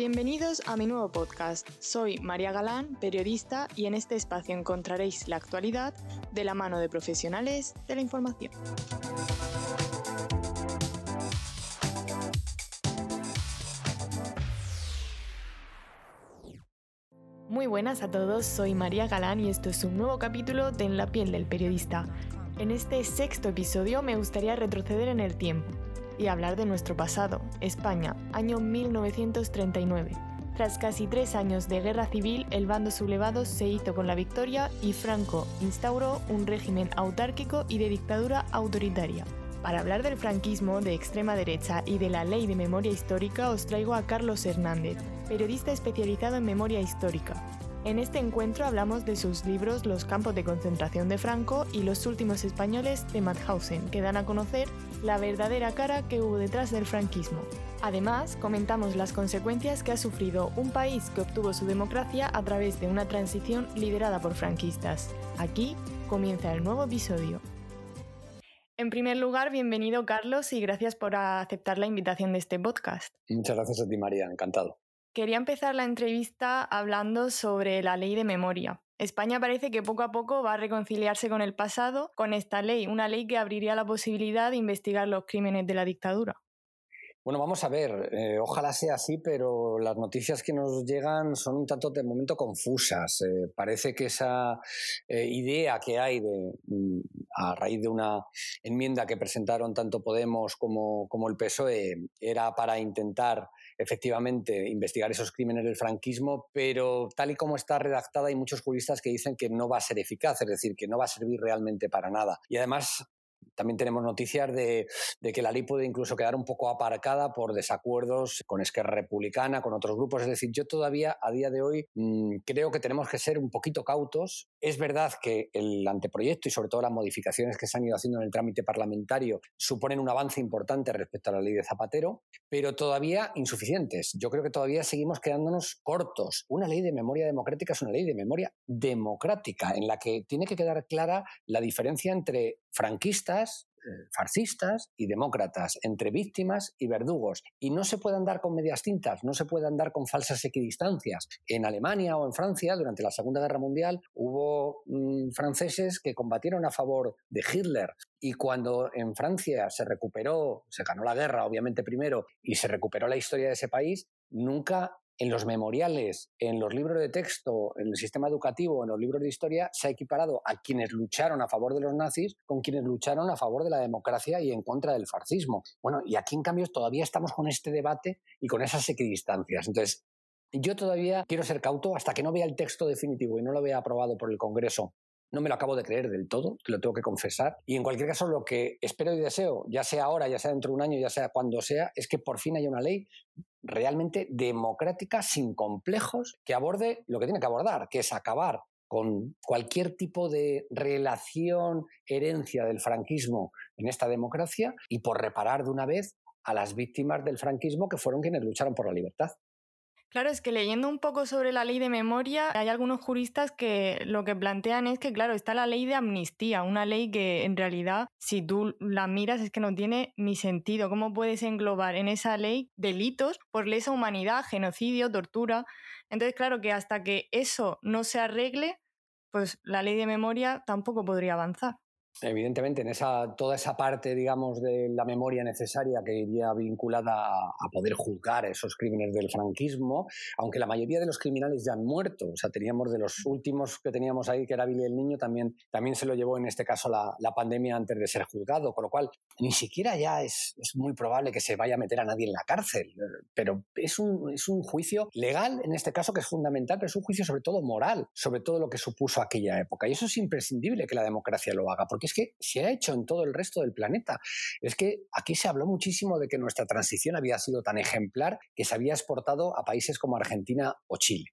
Bienvenidos a mi nuevo podcast. Soy María Galán, periodista, y en este espacio encontraréis la actualidad de la mano de profesionales de la información. Muy buenas a todos, soy María Galán y esto es un nuevo capítulo de En la piel del periodista. En este sexto episodio me gustaría retroceder en el tiempo y hablar de nuestro pasado, España, año 1939. Tras casi tres años de guerra civil, el bando sublevado se hizo con la victoria y Franco instauró un régimen autárquico y de dictadura autoritaria. Para hablar del franquismo de extrema derecha y de la ley de memoria histórica os traigo a Carlos Hernández, periodista especializado en memoria histórica. En este encuentro hablamos de sus libros Los campos de concentración de Franco y Los últimos españoles de Mauthausen, que dan a conocer la verdadera cara que hubo detrás del franquismo. Además, comentamos las consecuencias que ha sufrido un país que obtuvo su democracia a través de una transición liderada por franquistas. Aquí comienza el nuevo episodio. En primer lugar, bienvenido Carlos y gracias por aceptar la invitación de este podcast. Muchas gracias a ti María, encantado. Quería empezar la entrevista hablando sobre la ley de memoria. España parece que poco a poco va a reconciliarse con el pasado con esta ley, una ley que abriría la posibilidad de investigar los crímenes de la dictadura. Bueno, vamos a ver, eh, ojalá sea así, pero las noticias que nos llegan son un tanto de momento confusas. Eh, parece que esa eh, idea que hay de, mm, a raíz de una enmienda que presentaron tanto Podemos como, como el PSOE era para intentar efectivamente investigar esos crímenes del franquismo, pero tal y como está redactada hay muchos juristas que dicen que no va a ser eficaz, es decir, que no va a servir realmente para nada. Y además también tenemos noticias de, que la ley puede incluso quedar un poco aparcada por desacuerdos con Esquerra Republicana, con otros grupos. Es decir, yo todavía a día de hoy mm, creo que tenemos que ser un poquito cautos. Es verdad que el anteproyecto y sobre todo las modificaciones que se han ido haciendo en el trámite parlamentario suponen un avance importante respecto a la ley de Zapatero, pero todavía insuficientes. Yo creo que todavía seguimos quedándonos cortos. Una ley de memoria democrática es una ley de memoria democrática en la que tiene que quedar clara la diferencia entre franquistas, eh, fascistas y demócratas, entre víctimas y verdugos. Y no se puede andar con medias tintas, no se puede andar con falsas equidistancias. En Alemania o en Francia, durante la Segunda Guerra Mundial, hubo mm, franceses que combatieron a favor de Hitler. Y cuando en Francia se recuperó, se ganó la guerra, obviamente primero, y se recuperó la historia de ese país, nunca en los memoriales, en los libros de texto, en el sistema educativo, en los libros de historia, se ha equiparado a quienes lucharon a favor de los nazis con quienes lucharon a favor de la democracia y en contra del fascismo. Bueno, y aquí en cambio todavía estamos con este debate y con esas equidistancias. Entonces, yo todavía quiero ser cauto hasta que no vea el texto definitivo y no lo vea aprobado por el Congreso no me lo acabo de creer del todo, te lo tengo que confesar. Y en cualquier caso, lo que espero y deseo, ya sea ahora, ya sea dentro de un año, ya sea cuando sea, es que por fin haya una ley realmente democrática, sin complejos, que aborde lo que tiene que abordar, que es acabar con cualquier tipo de relación, herencia del franquismo en esta democracia y por reparar de una vez a las víctimas del franquismo que fueron quienes lucharon por la libertad. Claro, es que leyendo un poco sobre la ley de memoria, hay algunos juristas que lo que plantean es que, claro, está la ley de amnistía, una ley que en realidad, si tú la miras, es que no tiene ni sentido. ¿Cómo puedes englobar en esa ley delitos por lesa humanidad, genocidio, tortura? Entonces, claro que hasta que eso no se arregle, pues la ley de memoria tampoco podría avanzar. Evidentemente, en toda esa parte, digamos, de la memoria necesaria que iría vinculada a, poder juzgar esos crímenes del franquismo, aunque la mayoría de los criminales ya han muerto, o sea, teníamos de los últimos que teníamos ahí, que era Billy el Niño, también, también se lo llevó en este caso la, la pandemia antes de ser juzgado, con lo cual ni siquiera ya es, es, muy probable que se vaya a meter a nadie en la cárcel, pero es un, es un juicio legal en este caso que es fundamental, pero es un juicio sobre todo moral, sobre todo lo que supuso aquella época. Y eso es imprescindible que la democracia lo haga, porque es que se ha hecho en todo el resto del planeta. Es que aquí se habló muchísimo de que nuestra transición había sido tan ejemplar que se había exportado a países como Argentina o Chile.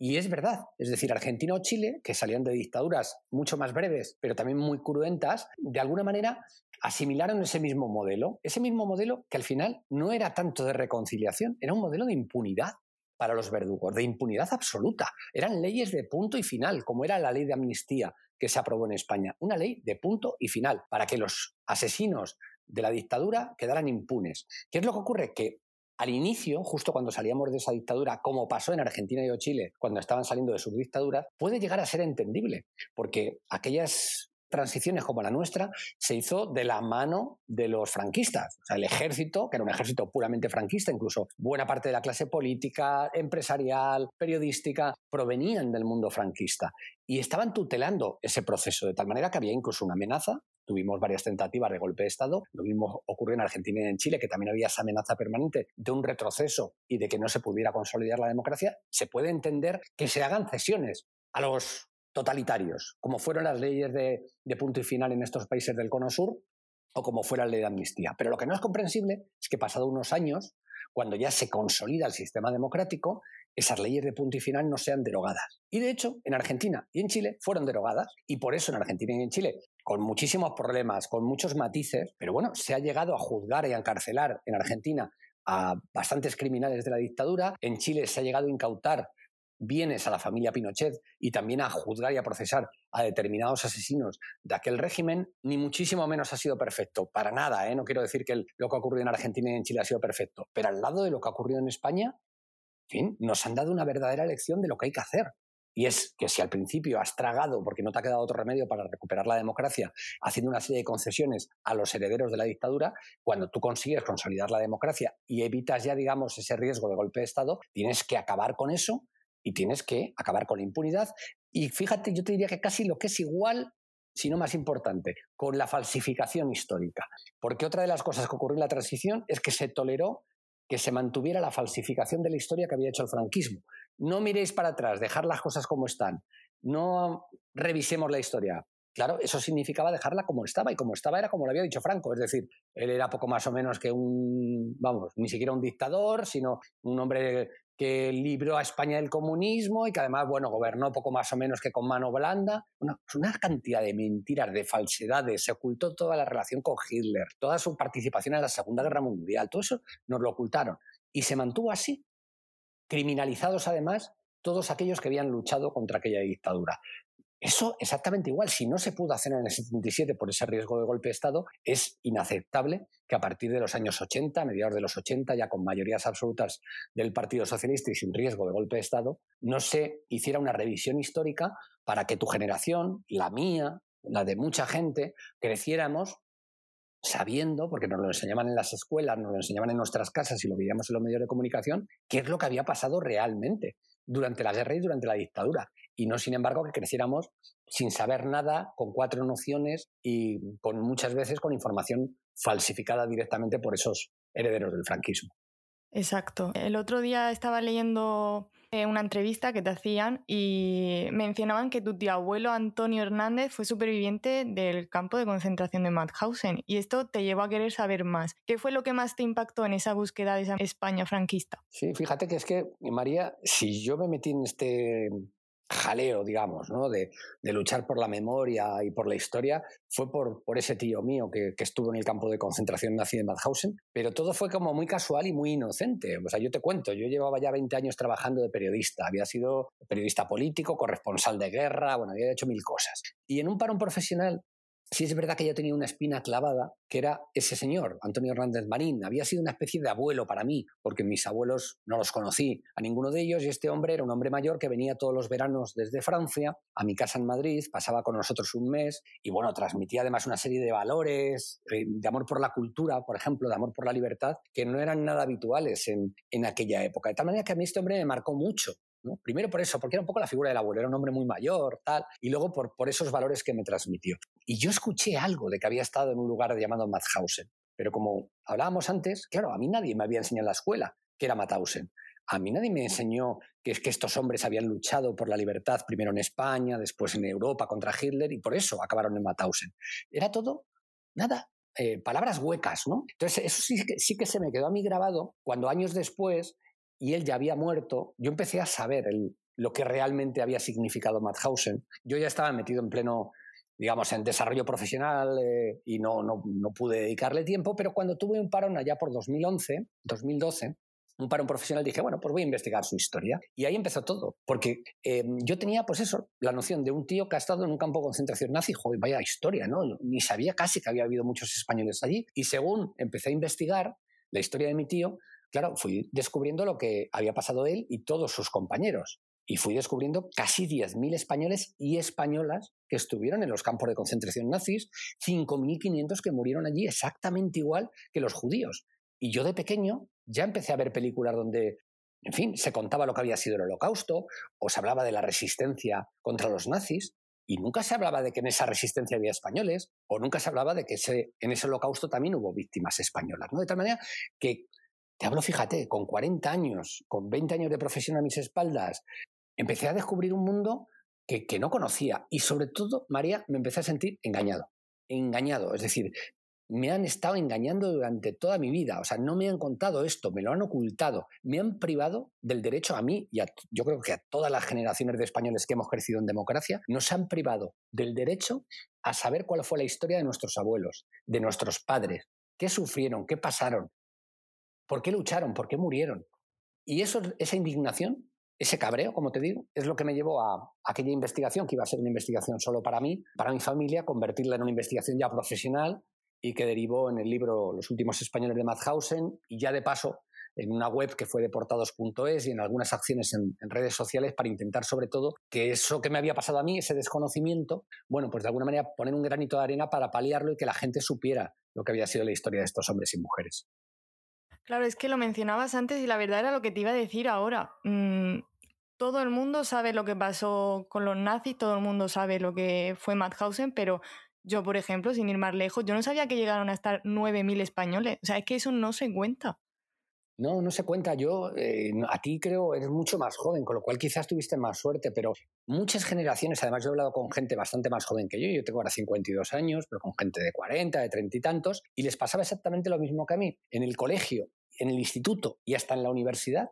Y es verdad, es decir, Argentina o Chile, que salían de dictaduras mucho más breves, pero también muy cruentas, de alguna manera asimilaron ese mismo modelo, ese mismo modelo que al final no era tanto de reconciliación, era un modelo de impunidad para los verdugos, de impunidad absoluta. Eran leyes de punto y final, como era la ley de amnistía que se aprobó en España. Una ley de punto y final, para que los asesinos de la dictadura quedaran impunes. ¿Qué es lo que ocurre? Que al inicio, justo cuando salíamos de esa dictadura, como pasó en Argentina y Chile, cuando estaban saliendo de sus dictaduras, puede llegar a ser entendible, porque aquellas transiciones como la nuestra se hizo de la mano de los franquistas. El ejército, que era un ejército puramente franquista, incluso buena parte de la clase política, empresarial, periodística, provenían del mundo franquista y estaban tutelando ese proceso, de tal manera que había incluso una amenaza. Tuvimos varias tentativas de golpe de Estado. Lo mismo ocurrió en Argentina y en Chile, que también había esa amenaza permanente de un retroceso y de que no se pudiera consolidar la democracia. Se puede entender que se hagan cesiones a los totalitarios, como fueron las leyes de, punto y final en estos países del Cono Sur o como fuera la ley de amnistía. Pero lo que no es comprensible es que pasado unos años, cuando ya se consolida el sistema democrático, esas leyes de punto y final no sean derogadas. Y de hecho, en Argentina y en Chile fueron derogadas. Y por eso en Argentina y en Chile, con muchísimos problemas, con muchos matices, pero bueno, se ha llegado a juzgar y a encarcelar en Argentina a bastantes criminales de la dictadura. En Chile se ha llegado a incautar bienes a la familia Pinochet y también a juzgar y a procesar a determinados asesinos de aquel régimen, ni muchísimo menos ha sido perfecto. Para nada, ¿eh? no quiero decir que lo que ha ocurrido en Argentina y en Chile ha sido perfecto, pero al lado de lo que ha ocurrido en España, fin, nos han dado una verdadera lección de lo que hay que hacer. Y es que si al principio has tragado, porque no te ha quedado otro remedio para recuperar la democracia, haciendo una serie de concesiones a los herederos de la dictadura, cuando tú consigues consolidar la democracia y evitas ya, digamos, ese riesgo de golpe de Estado, tienes que acabar con eso y tienes que acabar con la impunidad. Y fíjate, yo te diría que casi lo que es igual, si no más importante, con la falsificación histórica. Porque otra de las cosas que ocurrió en la transición es que se toleró que se mantuviera la falsificación de la historia que había hecho el franquismo. No miréis para atrás, dejar las cosas como están. No revisemos la historia. Claro, eso significaba dejarla como estaba, y como estaba era como lo había dicho Franco, es decir, él era poco más o menos que un, vamos, ni siquiera un dictador, sino un hombre que libró a España del comunismo y que además, bueno, gobernó poco más o menos que con mano blanda. Una, una cantidad de mentiras, de falsedades, se ocultó toda la relación con Hitler, toda su participación en la Segunda Guerra Mundial, todo eso nos lo ocultaron. Y se mantuvo así, criminalizados además todos aquellos que habían luchado contra aquella dictadura. Eso exactamente igual, si no se pudo hacer en el 77 por ese riesgo de golpe de Estado, es inaceptable que a partir de los años 80, mediados de los 80, ya con mayorías absolutas del Partido Socialista y sin riesgo de golpe de Estado, no se hiciera una revisión histórica para que tu generación, la mía, la de mucha gente, creciéramos sabiendo, porque nos lo enseñaban en las escuelas, nos lo enseñaban en nuestras casas y lo veíamos en los medios de comunicación, qué es lo que había pasado realmente durante la guerra y durante la dictadura y no, sin embargo, que creciéramos sin saber nada, con cuatro nociones y con muchas veces con información falsificada directamente por esos herederos del franquismo. Exacto. El otro día estaba leyendo eh, una entrevista que te hacían y mencionaban que tu tío abuelo Antonio Hernández fue superviviente del campo de concentración de Mauthausen y esto te llevó a querer saber más. ¿Qué fue lo que más te impactó en esa búsqueda de esa España franquista? Sí, fíjate que es que, María, si yo me metí en este jaleo, digamos, ¿no? de, luchar por la memoria y por la historia, fue por, ese tío mío que, que, estuvo en el campo de concentración nazi de Mauthausen, pero todo fue como muy casual y muy inocente. O sea, yo te cuento, yo llevaba ya 20 años trabajando de periodista, había sido periodista político, corresponsal de guerra, bueno, había hecho mil cosas. Y en un parón profesional Sí es verdad que yo tenía una espina clavada, que era ese señor, Antonio Hernández Marín. Había sido una especie de abuelo para mí, porque mis abuelos no los conocí a ninguno de ellos, y este hombre era un hombre mayor que venía todos los veranos desde Francia a mi casa en Madrid, pasaba con nosotros un mes, y bueno, transmitía además una serie de valores, eh, de amor por la cultura, por ejemplo, de amor por la libertad, que no eran nada habituales en, en aquella época. De tal manera que a mí este hombre me marcó mucho. Primero por eso, porque era un poco la figura del abuelo, era un hombre muy mayor, tal, y luego por, por esos valores que me transmitió. Y yo escuché algo de que había estado en un lugar llamado Mauthausen, pero como hablábamos antes, claro, a mí nadie me había enseñado en la escuela que era Mauthausen. A mí nadie me enseñó que, es que estos hombres habían luchado por la libertad primero en España, después en Europa contra Hitler y por eso acabaron en Mauthausen. Era todo, nada, eh, palabras huecas, ¿no? Entonces, eso sí, sí que se me quedó a mí grabado cuando años después y él ya había muerto, yo empecé a saber lo que realmente había significado Mauthausen. Yo ya estaba metido en pleno, digamos, en desarrollo profesional eh, y no, no, no, pude dedicarle tiempo, pero cuando tuve un parón allá por 2011, 2012, un parón profesional, dije, bueno, pues voy a investigar su historia. Y ahí empezó todo, porque eh, yo tenía, pues eso, la noción de un tío que ha estado en un campo de concentración nazi, joder, vaya historia, ¿no? Ni sabía casi que había habido muchos españoles allí. Y según empecé a investigar la historia de mi tío, claro, fui descubriendo lo que había pasado él y todos sus compañeros. Y fui descubriendo casi 10.000 españoles y españolas que estuvieron en los campos de concentración nazis, 5.500 que murieron allí exactamente igual que los judíos. Y yo de pequeño ya empecé a ver películas donde, en fin, se contaba lo que había sido el holocausto, o se hablaba de la resistencia contra los nazis, y nunca se hablaba de que en esa resistencia había españoles, o nunca se hablaba de que en ese holocausto también hubo víctimas españolas. ¿no? De tal manera que, te hablo, fíjate, con 40 años, con 20 años de profesión a mis espaldas, empecé a descubrir un mundo que, no conocía. Y sobre todo, María, me empecé a sentir engañado. Engañado. Es decir, me han estado engañando durante toda mi vida. O sea, no me han contado esto, me lo han ocultado, me han privado del derecho a mí y a, yo creo que a todas las generaciones de españoles que hemos crecido en democracia, nos han privado del derecho a saber cuál fue la historia de nuestros abuelos, de nuestros padres, qué sufrieron, qué pasaron, por qué lucharon, por qué murieron. Y eso, esa indignación ese cabreo, como te digo, es lo que me llevó a aquella investigación, que iba a ser una investigación solo para mí, para mi familia, convertirla en una investigación ya profesional y que derivó en el libro Los últimos españoles de Madhausen y ya de paso en una web que fue deportados.es y en algunas acciones en, redes sociales para intentar sobre todo que eso que me había pasado a mí, ese desconocimiento, bueno, pues de alguna manera poner un granito de arena para paliarlo y que la gente supiera lo que había sido la historia de estos hombres y mujeres. Claro, es que lo mencionabas antes y la verdad era lo que te iba a decir ahora. Mm, todo el mundo sabe lo que pasó con los nazis, todo el mundo sabe lo que fue Madhausen, pero yo, por ejemplo, sin ir más lejos, yo no sabía que llegaron a estar 9.000 españoles. O sea, es que eso no se cuenta. No, no se cuenta. Yo, eh, a ti creo, eres mucho más joven, con lo cual quizás tuviste más suerte, pero muchas generaciones, además yo he hablado con gente bastante más joven que yo, yo tengo ahora 52 años, pero con gente de 40, de 30 y tantos, y les pasaba exactamente lo mismo que a mí. En el colegio, en el instituto y hasta en la universidad,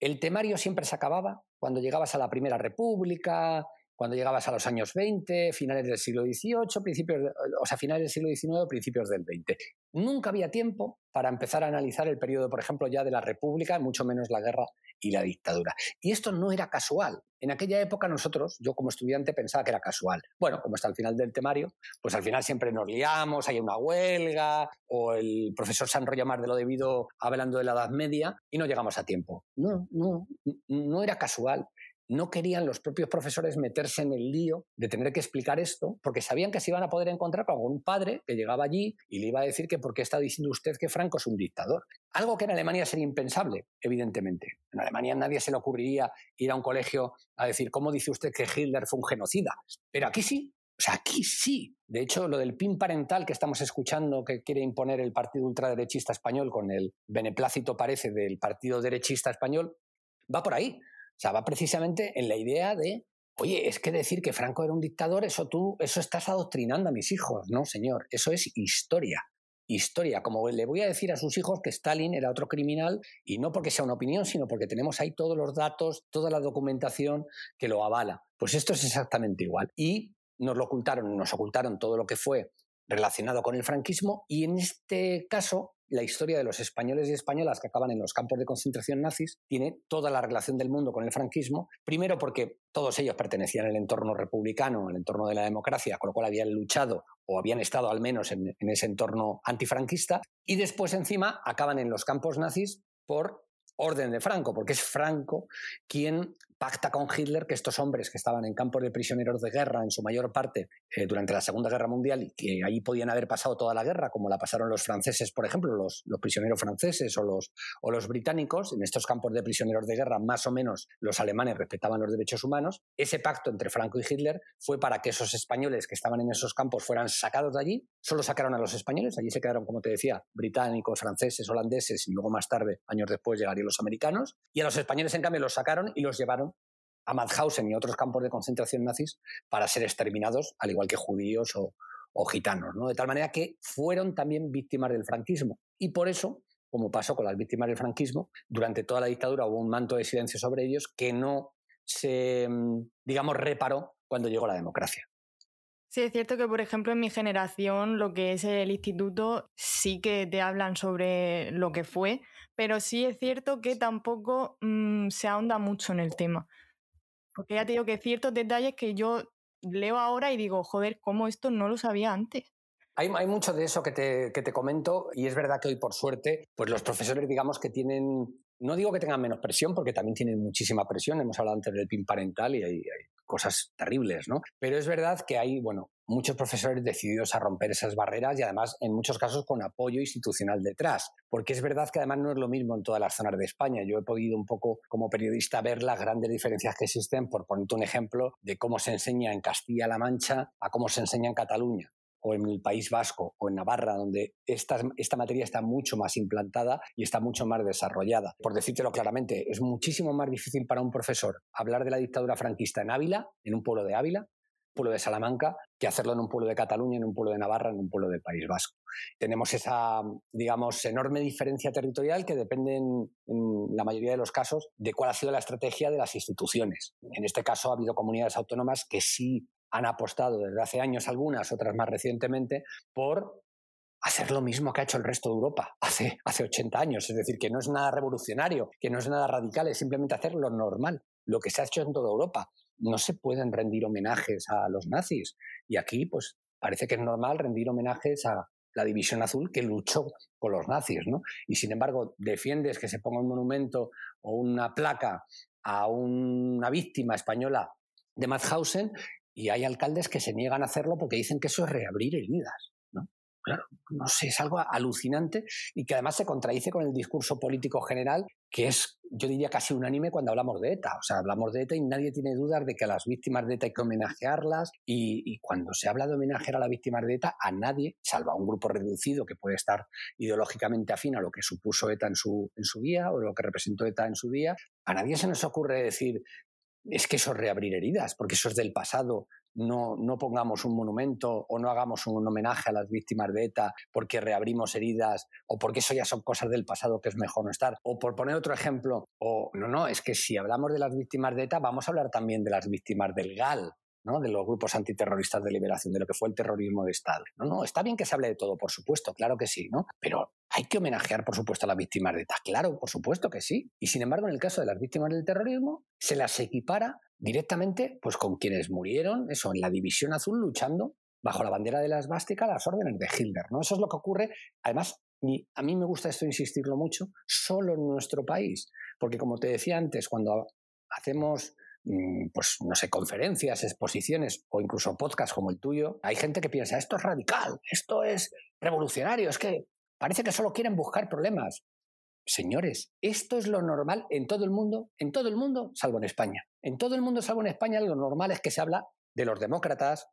el temario siempre se acababa cuando llegabas a la Primera República, cuando llegabas a los años 20, finales del siglo XVIII, principios o sea, finales del siglo XIX, principios del XX. Nunca había tiempo para empezar a analizar el periodo, por ejemplo, ya de la República, mucho menos la guerra y la dictadura. Y esto no era casual. En aquella época nosotros, yo como estudiante pensaba que era casual. Bueno, como está al final del temario, pues al final siempre nos liamos, hay una huelga, o el profesor se enrolla más de lo debido hablando de la Edad Media y no llegamos a tiempo. No, no, no era casual no querían los propios profesores meterse en el lío de tener que explicar esto, porque sabían que se iban a poder encontrar con algún padre que llegaba allí y le iba a decir que por qué está diciendo usted que Franco es un dictador. Algo que en Alemania sería impensable, evidentemente. En Alemania nadie se le ocurriría ir a un colegio a decir, ¿cómo dice usted que Hitler fue un genocida? Pero aquí sí, o sea, aquí sí. De hecho, lo del PIN parental que estamos escuchando que quiere imponer el partido ultraderechista español con el beneplácito, parece, del partido derechista español, va por ahí. O sea, va precisamente en la idea de, oye, es que decir que Franco era un dictador, eso tú, eso estás adoctrinando a mis hijos. No, señor, eso es historia. Historia, como le voy a decir a sus hijos que Stalin era otro criminal, y no porque sea una opinión, sino porque tenemos ahí todos los datos, toda la documentación que lo avala. Pues esto es exactamente igual. Y nos lo ocultaron, nos ocultaron todo lo que fue relacionado con el franquismo, y en este caso la historia de los españoles y españolas que acaban en los campos de concentración nazis tiene toda la relación del mundo con el franquismo, primero porque todos ellos pertenecían al entorno republicano, al entorno de la democracia, con lo cual habían luchado o habían estado al menos en, en ese entorno antifranquista, y después encima acaban en los campos nazis por orden de Franco, porque es Franco quien pacta con Hitler que estos hombres que estaban en campos de prisioneros de guerra en su mayor parte eh, durante la Segunda Guerra Mundial y que ahí podían haber pasado toda la guerra, como la pasaron los franceses, por ejemplo, los, prisioneros franceses o los británicos, en estos campos de prisioneros de guerra más o menos los alemanes respetaban los derechos humanos, ese pacto entre Franco y Hitler fue para que esos españoles que estaban en esos campos fueran sacados de allí, solo sacaron a los españoles, allí se quedaron, como te decía, británicos, franceses, holandeses y luego más tarde, años después, llegarían los americanos, y a los españoles en cambio los sacaron y los llevaron a Mauthausen y otros campos de concentración nazis para ser exterminados, al igual que judíos o, gitanos. ¿no? De tal manera que fueron también víctimas del franquismo. Y por eso, como pasó con las víctimas del franquismo, durante toda la dictadura hubo un manto de silencio sobre ellos que no se, mm, digamos, reparó cuando llegó la democracia. Sí, es cierto que, por ejemplo, en mi generación, lo que es el instituto, sí que te hablan sobre lo que fue, pero sí es cierto que tampoco mm, se ahonda mucho en el tema. Porque ya te digo que ciertos detalles que yo leo ahora y digo, joder, ¿cómo esto no lo sabía antes? Hay, mucho de eso que te, que te, comento y es verdad que hoy, por suerte, pues los profesores, digamos que tienen, no digo que tengan menos presión, porque también tienen muchísima presión, hemos hablado antes del PIN parental y hay, hay cosas terribles, ¿no? Pero es verdad que hay, bueno, muchos profesores decididos a romper esas barreras y además en muchos casos con apoyo institucional detrás, porque es verdad que además no es lo mismo en todas las zonas de España. Yo he podido un poco como periodista ver las grandes diferencias que existen, por ponerte un ejemplo de cómo se enseña en Castilla-La Mancha a cómo se enseña en Cataluña o en el País Vasco o en Navarra, donde esta, esta materia está mucho más implantada y está mucho más desarrollada. Por decírtelo claramente, es muchísimo más difícil para un profesor hablar de la dictadura franquista en Ávila, en un pueblo de Ávila, pueblo de Salamanca, que hacerlo en un pueblo de Cataluña, en un pueblo de Navarra, en un pueblo del País Vasco. Tenemos esa, digamos, enorme diferencia territorial que depende en, la mayoría de los casos de cuál ha sido la estrategia de las instituciones. En este caso ha habido comunidades autónomas que sí han apostado desde hace años algunas, otras más recientemente, por hacer lo mismo que ha hecho el resto de Europa hace, hace 80 años. Es decir, que no es nada revolucionario, que no es nada radical, es simplemente hacer lo normal, lo que se ha hecho en toda Europa. No se pueden rendir homenajes a los nazis. Y aquí, pues, parece que es normal rendir homenajes a la División Azul que luchó con los nazis, ¿no? Y sin embargo, defiendes que se ponga un monumento o una placa a una víctima española de Mauthausen y hay alcaldes que se niegan a hacerlo porque dicen que eso es reabrir heridas. Claro, no sé, es algo alucinante y que además se contradice con el discurso político general, que es, yo diría, casi unánime cuando hablamos de ETA. O sea, hablamos de ETA y nadie tiene dudas de que a las víctimas de ETA hay que homenajearlas y, y cuando se habla de homenajear a las víctimas de ETA, a nadie, salvo a un grupo reducido que puede estar ideológicamente afín a lo que supuso ETA en su, en su día o lo que representó ETA en su día, a nadie se nos ocurre decir es que eso es reabrir heridas, porque eso es del pasado. No, no pongamos un monumento o no hagamos un homenaje a las víctimas de ETA porque reabrimos heridas o porque eso ya son cosas del pasado que es mejor no estar. O por poner otro ejemplo, o no, no, es que si hablamos de las víctimas de ETA, vamos a hablar también de las víctimas del GAL, de los grupos antiterroristas de liberación, de lo que fue el terrorismo de Estado. No, no, está bien que se hable de todo, por supuesto, claro que sí, ¿no? Pero hay que homenajear, por supuesto, a las víctimas de ETA, claro, por supuesto que sí. Y sin embargo, en el caso de las víctimas del terrorismo, se las equipara directamente pues, con quienes murieron, eso, en la División Azul, luchando bajo la bandera de la esvástica las órdenes de Hitler, ¿no? Eso es lo que ocurre, además, a mí me gusta esto insistirlo mucho, solo en nuestro país, porque como te decía antes, cuando hacemos pues no sé, conferencias, exposiciones o incluso podcasts como el tuyo, hay gente que piensa, esto es radical, esto es revolucionario, es que parece que solo quieren buscar problemas. Señores, esto es lo normal en todo el mundo, en todo el mundo, salvo en España. En todo el mundo, salvo en España, lo normal es que se habla de los demócratas,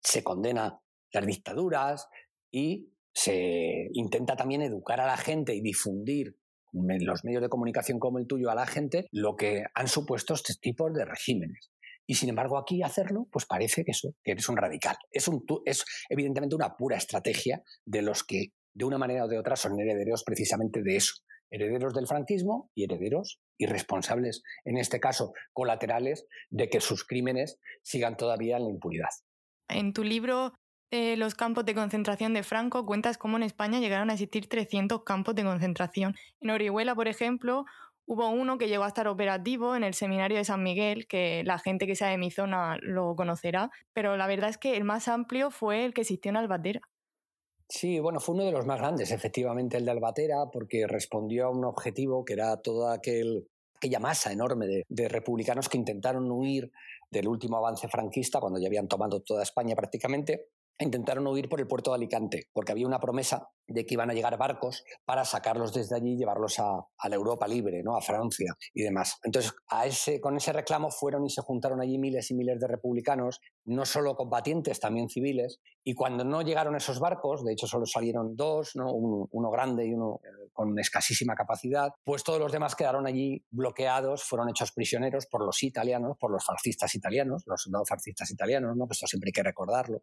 se condena las dictaduras y se intenta también educar a la gente y difundir los medios de comunicación como el tuyo a la gente lo que han supuesto estos tipos de regímenes. Y sin embargo, aquí hacerlo, pues parece que, eso, que eres un radical. Es, un, es evidentemente una pura estrategia de los que, de una manera o de otra, son herederos precisamente de eso. Herederos del franquismo y herederos y responsables, en este caso colaterales, de que sus crímenes sigan todavía en la impunidad. En tu libro eh, los campos de concentración de Franco, cuentas cómo en España llegaron a existir 300 campos de concentración. En Orihuela, por ejemplo, hubo uno que llegó a estar operativo en el seminario de San Miguel, que la gente que sea de mi zona lo conocerá, pero la verdad es que el más amplio fue el que existió en Albatera. Sí, bueno, fue uno de los más grandes, efectivamente, el de Albatera, porque respondió a un objetivo que era toda aquel, aquella masa enorme de republicanos que intentaron huir del último avance franquista, cuando ya habían tomado toda España prácticamente, intentaron huir por el puerto de Alicante, porque había una promesa de que iban a llegar barcos para sacarlos desde allí y llevarlos a, la Europa libre, ¿no? a Francia y demás. Entonces, a ese, con ese reclamo fueron y se juntaron allí miles y miles de republicanos, no solo combatientes, también civiles, y cuando no llegaron esos barcos, de hecho solo salieron dos, ¿no? uno, grande y uno eh, con escasísima capacidad, pues todos los demás quedaron allí bloqueados, fueron hechos prisioneros por los italianos, por los fascistas italianos, los soldados fascistas italianos, ¿no? que esto siempre hay que recordarlo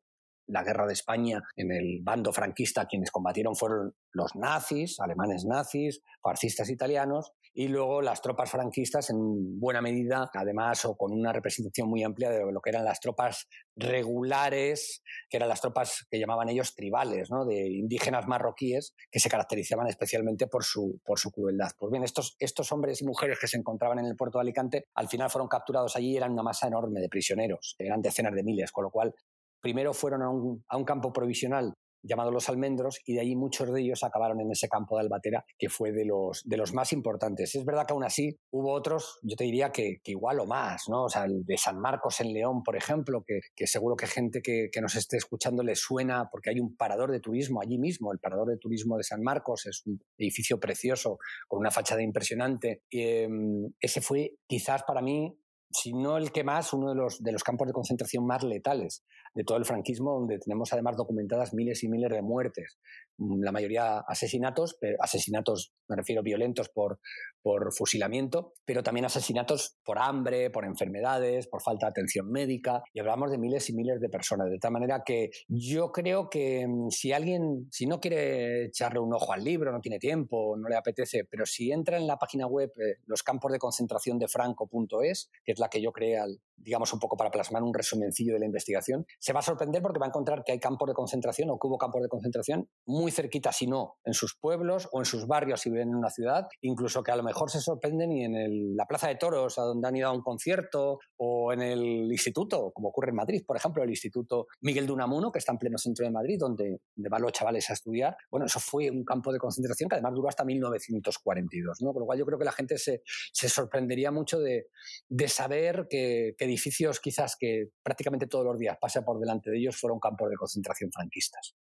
la guerra de España en el bando franquista quienes combatieron fueron los nazis, alemanes nazis, fascistas italianos y luego las tropas franquistas en buena medida, además o con una representación muy amplia de lo que eran las tropas regulares, que eran las tropas que llamaban ellos tribales, ¿no? de indígenas marroquíes que se caracterizaban especialmente por su, por su crueldad. Pues bien, estos, estos hombres y mujeres que se encontraban en el puerto de Alicante al final fueron capturados allí y eran una masa enorme de prisioneros, eran decenas de miles, con lo cual primero fueron a un, campo provisional llamado Los Almendros, y de ahí muchos de ellos acabaron en ese campo de Albatera, que fue de los, más importantes. Es verdad que aún así hubo otros, yo te diría que, igual o más, ¿no? O sea, el de San Marcos en León, por ejemplo, que, seguro que gente que, nos esté escuchando le suena porque hay un parador de turismo allí mismo, el parador de turismo de San Marcos, es un edificio precioso con una fachada impresionante. Em, ese fue quizás para mí si no el que más, uno de los, de los campos de concentración más letales de todo el franquismo, donde tenemos además documentadas miles y miles de muertes, la mayoría asesinatos, asesinatos me refiero violentos por, por fusilamiento, pero también asesinatos por hambre, por enfermedades, por falta de atención médica, y hablamos de miles y miles de personas, de tal manera que yo creo que mm, si alguien, si no quiere echarle un ojo al libro, no tiene tiempo, no le apetece, pero si entra en la página web eh, los campos de concentración de franco.es, que es la que yo creé, digamos, un poco para plasmar un resumencillo de la investigación, se va a sorprender porque va a encontrar que hay campos de concentración o que hubo campos de concentración muy cerquita, si no, en sus pueblos o en sus barrios si viven en una ciudad, incluso que a lo mejor se sorprenden y en la Plaza de Toros, a donde han ido a un concierto, o en el instituto, como ocurre en Madrid, por ejemplo, el Instituto Miguel de Unamuno, que está en pleno centro de Madrid, donde, van los chavales a estudiar. Bueno, eso fue un campo de concentración que además duró hasta 1942, ¿no? Con lo cual yo creo que la gente se, se sorprendería mucho de, de saber que, que edificios quizás que prácticamente todos los días pasan por delante de ellos fueron campos de concentración franquistas.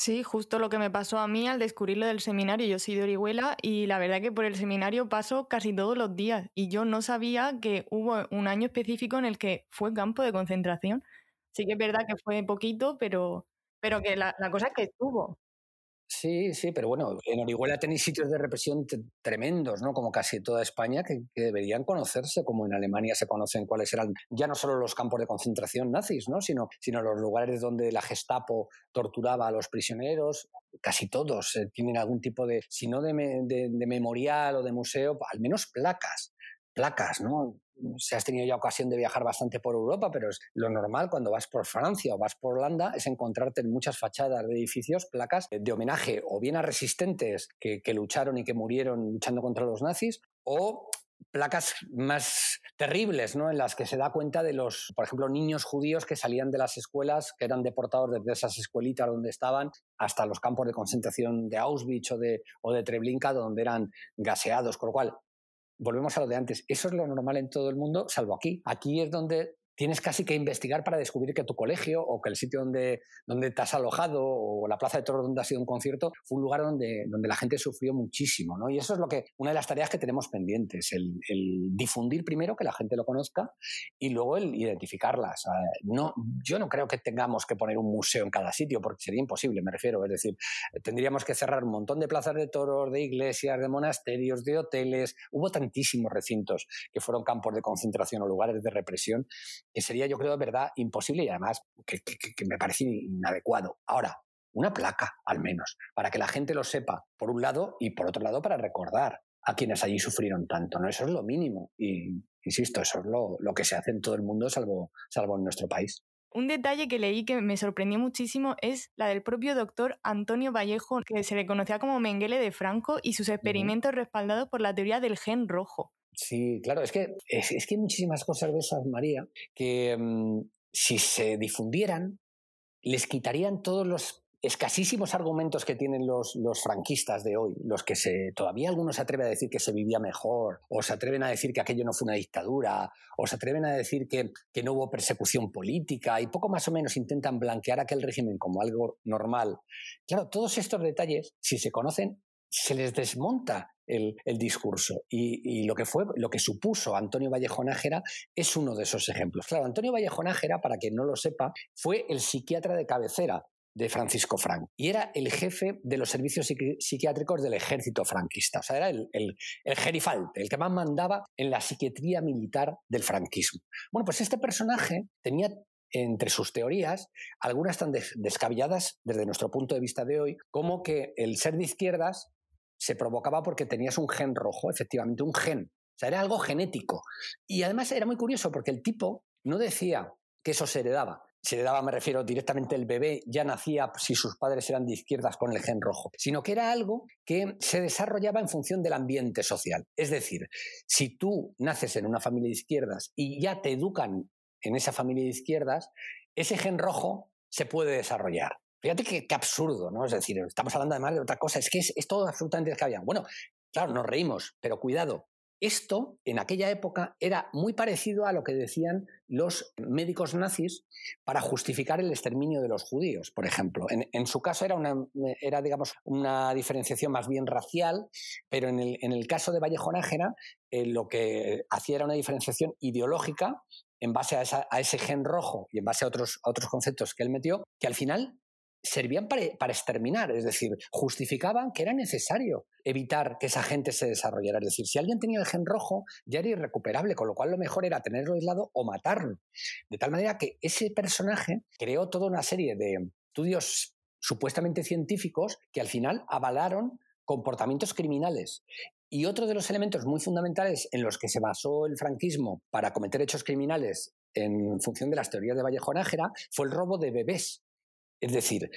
Sí, justo lo que me pasó a mí al descubrirlo del seminario. Yo soy de Orihuela y la verdad que por el seminario paso casi todos los días y yo no sabía que hubo un año específico en el que fue campo de concentración. Sí que es verdad que fue poquito, pero, pero que la, la cosa es que estuvo. Sí, sí, pero bueno, en Orihuela tenéis sitios de represión tremendos, ¿no? Como casi toda España, que, deberían conocerse, como en Alemania se conocen cuáles eran ya no solo los campos de concentración nazis, ¿no? Sino, sino los lugares donde la Gestapo torturaba a los prisioneros. Casi todos eh, tienen algún tipo de, si no de, de memorial o de museo, al menos placas placas, ¿no? Si has tenido ya ocasión de viajar bastante por Europa, pero es lo normal cuando vas por Francia o vas por Holanda es encontrarte en muchas fachadas de edificios placas de homenaje o bien a resistentes que, lucharon y que murieron luchando contra los nazis o placas más terribles, ¿no? En las que se da cuenta de los, por ejemplo, niños judíos que salían de las escuelas, que eran deportados desde esas escuelitas donde estaban, hasta los campos de concentración de Auschwitz o de, o de Treblinka, donde eran gaseados. Con lo cual, volvemos a lo de antes, eso es lo normal en todo el mundo, salvo aquí. Aquí es donde tienes casi que investigar para descubrir que tu colegio o que el sitio donde, donde te has alojado o la plaza de toros donde ha sido un concierto fue un lugar donde, donde la gente sufrió muchísimo. ¿no? Y eso es lo que, una de las tareas que tenemos pendientes, el, difundir primero, que la gente lo conozca y luego el identificarlas. No, yo no creo que tengamos que poner un museo en cada sitio porque sería imposible, me refiero. Es decir, tendríamos que cerrar un montón de plazas de toros, de iglesias, de monasterios, de hoteles. Hubo tantísimos recintos que fueron campos de concentración o lugares de represión sería, yo creo, de verdad imposible y además que, me parece inadecuado. Ahora, una placa, al menos, para que la gente lo sepa, por un lado, y por otro lado, para recordar a quienes allí sufrieron tanto. ¿no? Eso es lo mínimo. Y, insisto, eso es lo, lo, que se hace en todo el mundo, salvo, salvo en nuestro país. Un detalle que leí que me sorprendió muchísimo es la del propio doctor Antonio Vallejo, que se le conocía como Mengele de Franco y sus experimentos respaldados por la teoría del gen rojo. Sí, claro, es que, es, que hay muchísimas cosas de esas, María, que mm, si se difundieran, les quitarían todos los escasísimos argumentos que tienen los, los, franquistas de hoy, los que se, todavía algunos se atreven a decir que se vivía mejor, o se atreven a decir que aquello no fue una dictadura, o se atreven a decir que, que no hubo persecución política, y poco más o menos intentan blanquear aquel régimen como algo normal. Claro, todos estos detalles, si se conocen, se les desmonta el, discurso. Y, lo que fue, lo que supuso Antonio Vallejo Nájera es uno de esos ejemplos. Claro, Antonio Vallejo Nájera, para quien no lo sepa, fue el psiquiatra de cabecera de Francisco Franco y era el jefe de los servicios psiquiátricos del ejército franquista. O sea, era el, el, gerifalte, el que más mandaba en la psiquiatría militar del franquismo. Bueno, pues este personaje tenía entre sus teorías, algunas tan descabelladas desde nuestro punto de vista de hoy, como que el ser de izquierdas se provocaba porque tenías un gen rojo, efectivamente, un gen. O sea, era algo genético. Y además era muy curioso porque el tipo no decía que eso se heredaba. Se heredaba, me refiero directamente, el bebé ya nacía si sus padres eran de izquierdas con el gen rojo, sino que era algo que se desarrollaba en función del ambiente social. Es decir, si tú naces en una familia de izquierdas y ya te educan en esa familia de izquierdas, ese gen rojo se puede desarrollar. Fíjate qué, absurdo, ¿no? Es decir, estamos hablando además de otra cosa, es que es, todo absolutamente descabellado. Bueno, claro, nos reímos, pero cuidado, esto, en aquella época, era muy parecido a lo que decían los médicos nazis para justificar el exterminio de los judíos, por ejemplo. En, su caso era, una, era, digamos, una diferenciación más bien racial, pero en el, caso de Vallejo Nájera eh, lo que hacía era una diferenciación ideológica en base a, ese gen rojo y en base a otros, a otros conceptos que él metió, que al final servían para, exterminar, es decir, justificaban que era necesario evitar que esa gente se desarrollara. Es decir, si alguien tenía el gen rojo, ya era irrecuperable, con lo cual lo mejor era tenerlo aislado o matarlo. De tal manera que ese personaje creó toda una serie de estudios supuestamente científicos que al final avalaron comportamientos criminales. Y otro de los elementos muy fundamentales en los que se basó el franquismo para cometer hechos criminales en función de las teorías de Vallejo Nájera fue el robo de bebés. Es decir,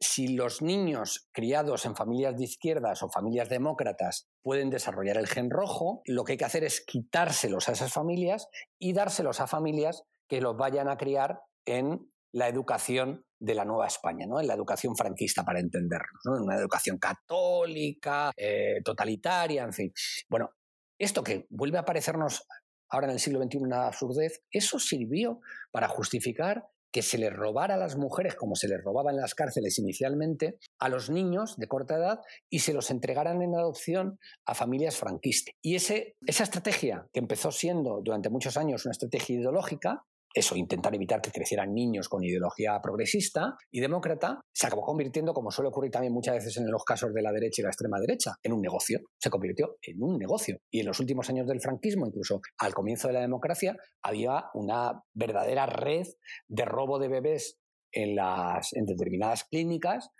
si los niños criados en familias de izquierdas o familias demócratas pueden desarrollar el gen rojo, lo que hay que hacer es quitárselos a esas familias y dárselos a familias que los vayan a criar en la educación de la Nueva España, ¿no? en la educación franquista, para entendernos, ¿no? en una educación católica, eh, totalitaria, en fin. Bueno, esto que vuelve a parecernos ahora en el siglo XXI una absurdez, eso sirvió para justificar que se les robara a las mujeres, como se les robaba en las cárceles inicialmente, a los niños de corta edad y se los entregaran en adopción a familias franquistas. Y ese, esa estrategia, que empezó siendo durante muchos años una estrategia ideológica, eso, intentar evitar que crecieran niños con ideología progresista y demócrata, se acabó convirtiendo, como suele ocurrir también muchas veces en los casos de la derecha y la extrema derecha, en un negocio. Se convirtió en un negocio. Y en los últimos años del franquismo, incluso al comienzo de la democracia, había una verdadera red de robo de bebés en, las, en determinadas clínicas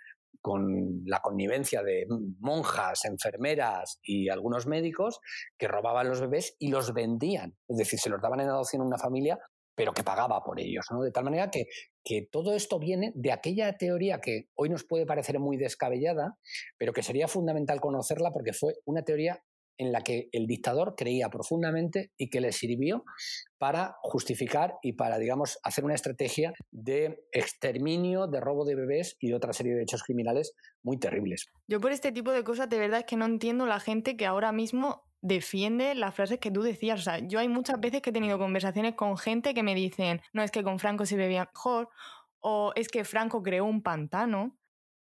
con la connivencia de monjas, enfermeras y algunos médicos que robaban los bebés y los vendían. Es decir, se los daban en adopción a una familia pero que pagaba por ellos. ¿no? De tal manera que, que todo esto viene de aquella teoría que hoy nos puede parecer muy descabellada, pero que sería fundamental conocerla porque fue una teoría en la que el dictador creía profundamente y que le sirvió para justificar y para, digamos, hacer una estrategia de exterminio, de robo de bebés y de otra serie de hechos criminales muy terribles. Yo por este tipo de cosas de verdad es que no entiendo la gente que ahora mismo defiende las frases que tú decías. O sea, yo hay muchas veces que he tenido conversaciones con gente que me dicen, no, es que con Franco se bebía mejor, o es que Franco creó un pantano.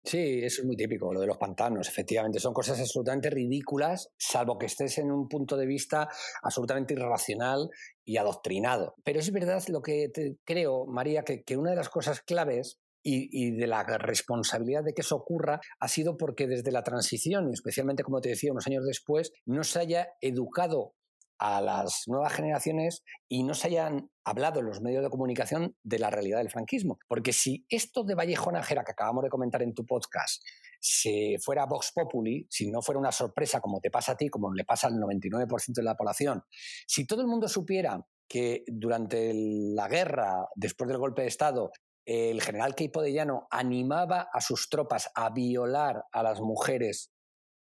Sí, eso es muy típico, lo de los pantanos, efectivamente. Son cosas absolutamente ridículas, salvo que estés en un punto de vista absolutamente irracional y adoctrinado. Pero es verdad lo que te creo, María, que, que una de las cosas claves y, de la responsabilidad de que eso ocurra ha sido porque desde la transición, y especialmente como te decía unos años después, no se haya educado a las nuevas generaciones y no se hayan hablado en los medios de comunicación de la realidad del franquismo. Porque si esto de Vallejo Nájera que acabamos de comentar en tu podcast se fuera Vox Populi, si no fuera una sorpresa como te pasa a ti, como le pasa al 99% de la población, si todo el mundo supiera que durante la guerra, después del golpe de Estado, el general Queipo de Llano animaba a sus tropas a violar a las mujeres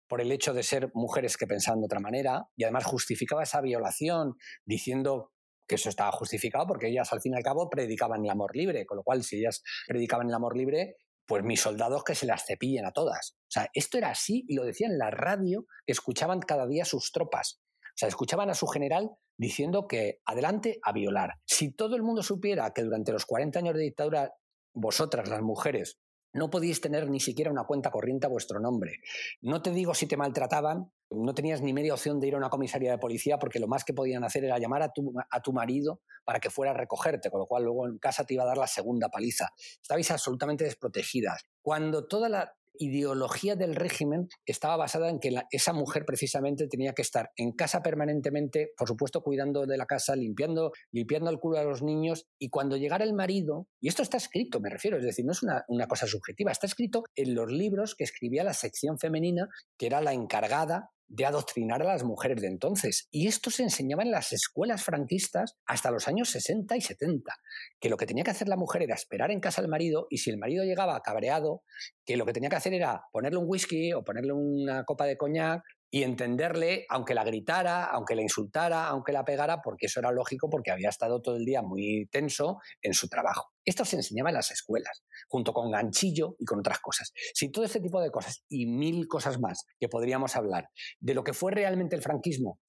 por el hecho de ser mujeres que pensaban de otra manera y además justificaba esa violación diciendo que eso estaba justificado porque ellas al fin y al cabo predicaban el amor libre, con lo cual si ellas predicaban el amor libre, pues mis soldados que se las cepillen a todas. O sea, esto era así y lo decían en la radio escuchaban cada día sus tropas. Sea, escuchaban a su general diciendo que adelante a violar. Si todo el mundo supiera que durante los 40 años de dictadura vosotras, las mujeres, no podíais tener ni siquiera una cuenta corriente a vuestro nombre. No te digo si te maltrataban, no tenías ni media opción de ir a una comisaría de policía porque lo más que podían hacer era llamar a tu, a tu marido para que fuera a recogerte, con lo cual luego en casa te iba a dar la segunda paliza. Estabais absolutamente desprotegidas. Cuando toda la ideología del régimen estaba basada en que esa mujer precisamente tenía que estar en casa permanentemente, por supuesto cuidando de la casa, limpiando, limpiando el culo a los niños, y cuando llegara el marido, y esto está escrito, me refiero, es decir, no es una, una cosa subjetiva, está escrito en los libros que escribía la sección femenina, que era la encargada de adoctrinar a las mujeres de entonces. Y esto se enseñaba en las escuelas franquistas hasta los años 60 y 70, que lo que tenía que hacer la mujer era esperar en casa al marido y si el marido llegaba cabreado, que lo que tenía que hacer era ponerle un whisky o ponerle una copa de coñac y entenderle, aunque la gritara, aunque la insultara, aunque la pegara, porque eso era lógico porque había estado todo el día muy tenso en su trabajo. Esto se enseñaba en las escuelas, junto con ganchillo y con otras cosas. Si todo este tipo de cosas y mil cosas más que podríamos hablar de lo que fue realmente el franquismo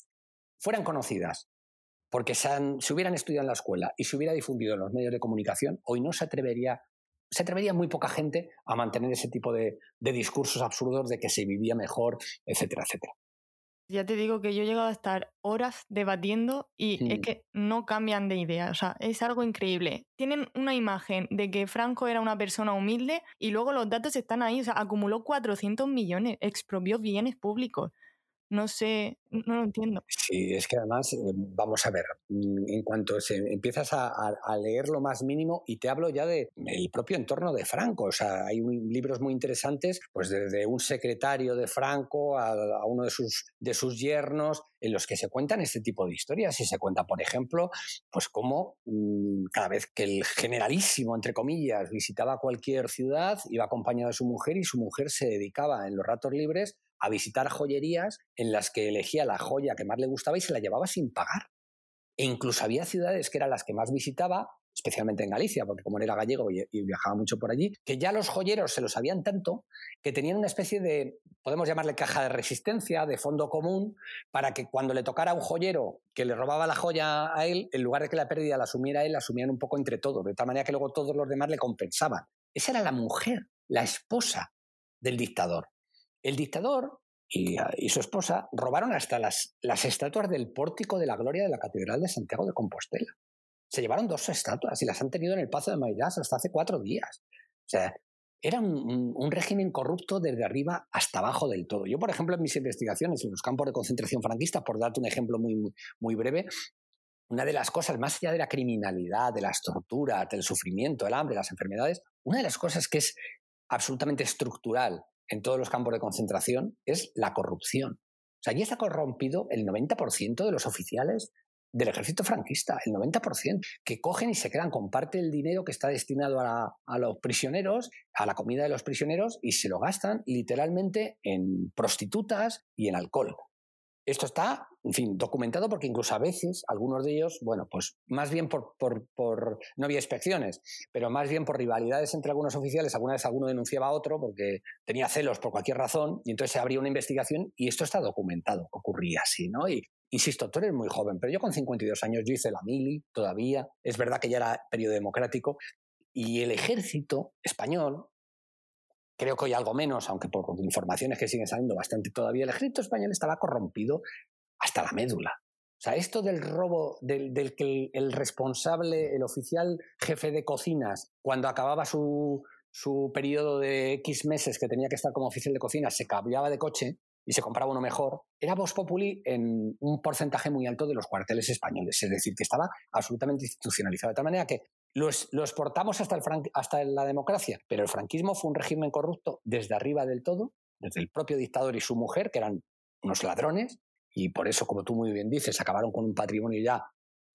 fueran conocidas, porque se, hubieran estudiado en la escuela y se hubiera difundido en los medios de comunicación, hoy no se atrevería se atrevería muy poca gente a mantener ese tipo de, discursos absurdos de que se vivía mejor, etcétera, etcétera. Ya te digo que yo he llegado a estar horas debatiendo y es mm. que no cambian de idea. O sea, es algo increíble. Tienen una imagen de que Franco era una persona humilde y luego los datos están ahí. O sea, acumuló 400 millones, expropió bienes públicos. No sé, no lo entiendo. Sí, es que además, eh, vamos a ver, mm, en cuanto se, empiezas a, leer lo más mínimo, y te hablo ya del propio entorno de Franco, o sea, hay libros muy interesantes, pues desde un secretario de Franco a, uno de sus, de sus yernos, en los que se cuentan este tipo de historias, y se cuenta, por ejemplo, pues cómo mm, cada vez que el generalísimo, entre comillas, visitaba cualquier ciudad, iba acompañado de su mujer y su mujer se dedicaba en los ratos libres a visitar joyerías en las que elegía la joya que más le gustaba y se la llevaba sin pagar. E incluso había ciudades que eran las que más visitaba, especialmente en Galicia, porque como era gallego y, viajaba mucho por allí, que ya los joyeros se lo sabían tanto que tenían una especie de, podemos llamarle caja de resistencia, de fondo común, para que cuando le tocara a un joyero que le robaba la joya a él, en lugar de que la pérdida la asumiera él, la asumían un poco entre todos, de tal manera que luego todos los demás le compensaban. Esa era la mujer, la esposa del dictador. El dictador ah, y, su esposa robaron hasta las, estatuas del pórtico de la gloria de la Catedral de Santiago de Compostela. Se llevaron dos estatuas y las han tenido en el Pazo de Mairás hasta hace cuatro días. O sea, era un, régimen corrupto desde arriba hasta abajo del todo. Yo, por ejemplo, en mis investigaciones en los campos de concentración franquistas, por darte un ejemplo muy, muy breve, una de las cosas, más allá de la criminalidad, de las torturas, del sufrimiento, el hambre, las enfermedades, una de las cosas que es absolutamente estructural en todos los campos de concentración es la corrupción. O sea, allí está corrompido el 90% de los oficiales del ejército franquista, el 90%, que cogen y se quedan con parte del dinero que está destinado a, a, los prisioneros, a la comida de los prisioneros, y se lo gastan literalmente en prostitutas y en alcohol. Esto está, en fin, documentado porque incluso a veces algunos de ellos, bueno, pues más bien por, por, no había inspecciones, pero más bien por rivalidades entre algunos oficiales, alguna vez alguno denunciaba a otro porque tenía celos por cualquier razón y entonces se abría una investigación y esto está documentado, ocurría así, ¿no? Y insisto, tú eres muy joven, pero yo con 52 años yo hice la mili todavía, es verdad que ya era periodo democrático y el ejército español creo que hoy algo menos, aunque por informaciones que siguen saliendo bastante todavía, el ejército español estaba corrompido hasta la médula. O sea, esto del robo, del, que el, responsable, el oficial jefe de cocinas, cuando acababa su, su periodo de X meses que tenía que estar como oficial de cocina, se cambiaba de coche y se compraba uno mejor, era Vox Populi en un porcentaje muy alto de los cuarteles españoles. Es decir, que estaba absolutamente institucionalizado. De tal manera que lo, exportamos hasta, el hasta la democracia, pero el franquismo fue un régimen corrupto desde arriba del todo, desde el propio dictador y su mujer, que eran unos ladrones, y por eso, como tú muy bien dices, acabaron con un patrimonio ya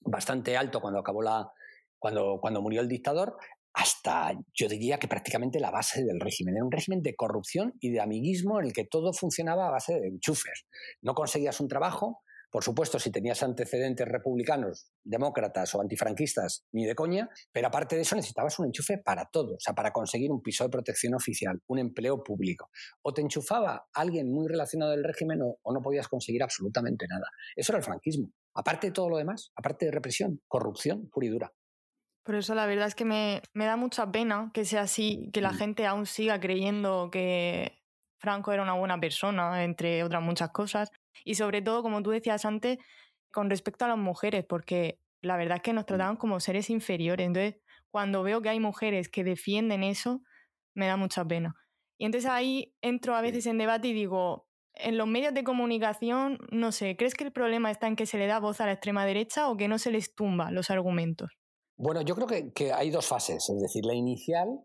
bastante alto cuando acabó la, cuando, cuando murió el dictador, hasta yo diría que prácticamente la base del régimen. Era un régimen de corrupción y de amiguismo en el que todo funcionaba a base de enchufes. No conseguías un trabajo, por supuesto, si tenías antecedentes republicanos, demócratas o antifranquistas, ni de coña, pero aparte de eso necesitabas un enchufe para todo, o sea, para conseguir un piso de protección oficial, un empleo público. O te enchufaba alguien muy relacionado del régimen o, no podías conseguir absolutamente nada. Eso era el franquismo. Aparte de todo lo demás, aparte de represión, corrupción pura y dura. Por eso la verdad es que me, me da mucha pena que sea así, que la mm. gente aún siga creyendo que Franco era una buena persona, entre otras muchas cosas. Y sobre todo, como tú decías antes, con respecto a las mujeres, porque la verdad es que nos mm. trataban como seres inferiores. Entonces, cuando veo que hay mujeres que defienden eso, me da mucha pena. Y entonces ahí entro a veces en debate y digo, en los medios de comunicación, no sé, ¿crees que el problema está en que se le da voz a la extrema derecha o que no se les tumba los argumentos? Bueno, yo creo que, que hay dos fases. Es decir, la inicial,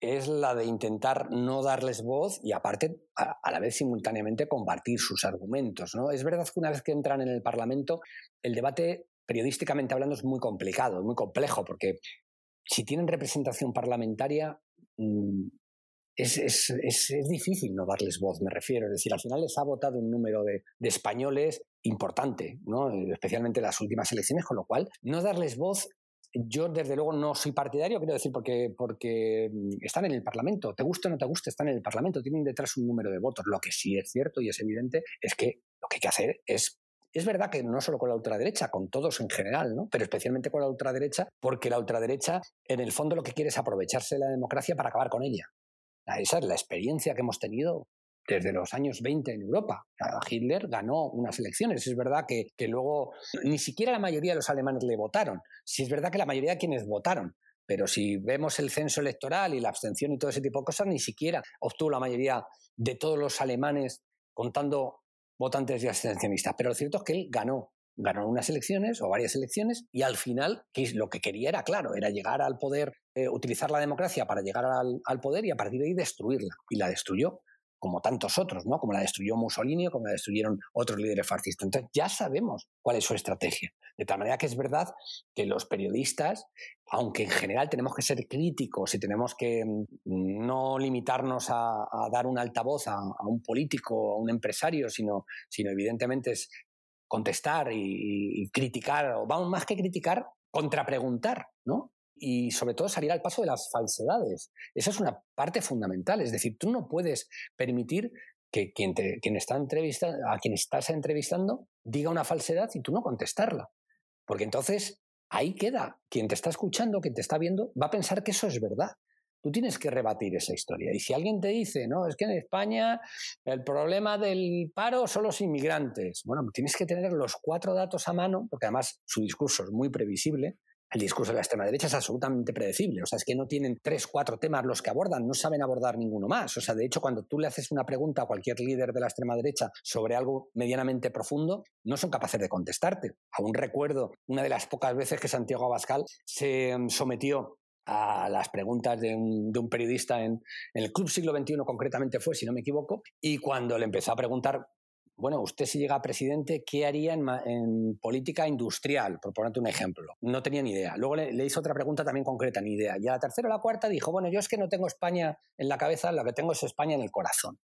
es la de intentar no darles voz y aparte a, la vez simultáneamente compartir sus argumentos. ¿no? Es verdad que una vez que entran en el Parlamento, el debate periodísticamente hablando es muy complicado, muy complejo, porque si tienen representación parlamentaria, mm, es, es, es, es, difícil no darles voz, me refiero. Es decir, al final les ha votado un número de, de españoles importante, ¿no? especialmente en las últimas elecciones, con lo cual no darles voz yo desde luego no soy partidario, quiero decir, porque, porque están en el Parlamento, te guste o no te guste, están en el Parlamento, tienen detrás un número de votos. Lo que sí es cierto y es evidente es que lo que hay que hacer es es verdad que no solo con la ultraderecha, con todos en general, ¿no? pero especialmente con la ultraderecha, porque la ultraderecha en el fondo lo que quiere es aprovecharse de la democracia para acabar con ella. Esa es la experiencia que hemos tenido desde los años 20 en Europa. Hitler ganó unas elecciones. Es verdad que, que, luego ni siquiera la mayoría de los alemanes le votaron. Sí es verdad que la mayoría de quienes votaron. Pero si vemos el censo electoral y la abstención y todo ese tipo de cosas, ni siquiera obtuvo la mayoría de todos los alemanes contando votantes y abstencionistas. Pero lo cierto es que él ganó ganó unas elecciones o varias elecciones y al final lo que quería era claro, era llegar al poder, eh, utilizar la democracia para llegar al, al, poder y a partir de ahí destruirla. Y la destruyó como tantos otros, ¿no? Como la destruyó Mussolini o como la destruyeron otros líderes fascistas. Entonces ya sabemos cuál es su estrategia. De tal manera que es verdad que los periodistas, aunque en general tenemos que ser críticos y tenemos que mm, no limitarnos a, dar un altavoz a, un político o a un empresario, sino, sino evidentemente es contestar y, y criticar, o vamos más que criticar, contrapreguntar, ¿no? Y sobre todo salir al paso de las falsedades. Esa es una parte fundamental. Es decir, tú no puedes permitir que quien, está a quien estás entrevistando diga una falsedad y tú no contestarla. Porque entonces ahí queda. Quien te está escuchando, quien te está viendo, va a pensar que eso es verdad. Tú tienes que rebatir esa historia. Y si alguien te dice, no, es que en España el problema del paro son los inmigrantes, bueno, tienes que tener los cuatro datos a mano, porque además su discurso es muy previsible, el discurso de la extrema derecha es absolutamente predecible. O sea, es que no tienen tres, cuatro temas los que abordan, no saben abordar ninguno más. O sea, de hecho, cuando tú le haces una pregunta a cualquier líder de la extrema derecha sobre algo medianamente profundo, no son capaces de contestarte. Aún recuerdo una de las pocas veces que Santiago Abascal se mm, sometió a las preguntas de un, periodista en, en, el Club Siglo XXI, concretamente fue, si no me equivoco, y cuando le empezó a preguntar bueno, usted si llega a presidente, ¿qué haría en, política industrial? Por ponerte un ejemplo. No tenía ni idea. Luego le, hizo otra pregunta también concreta, ni idea. Y a la tercera o la cuarta dijo, bueno, yo es que no tengo España en la cabeza, lo que tengo es España en el corazón.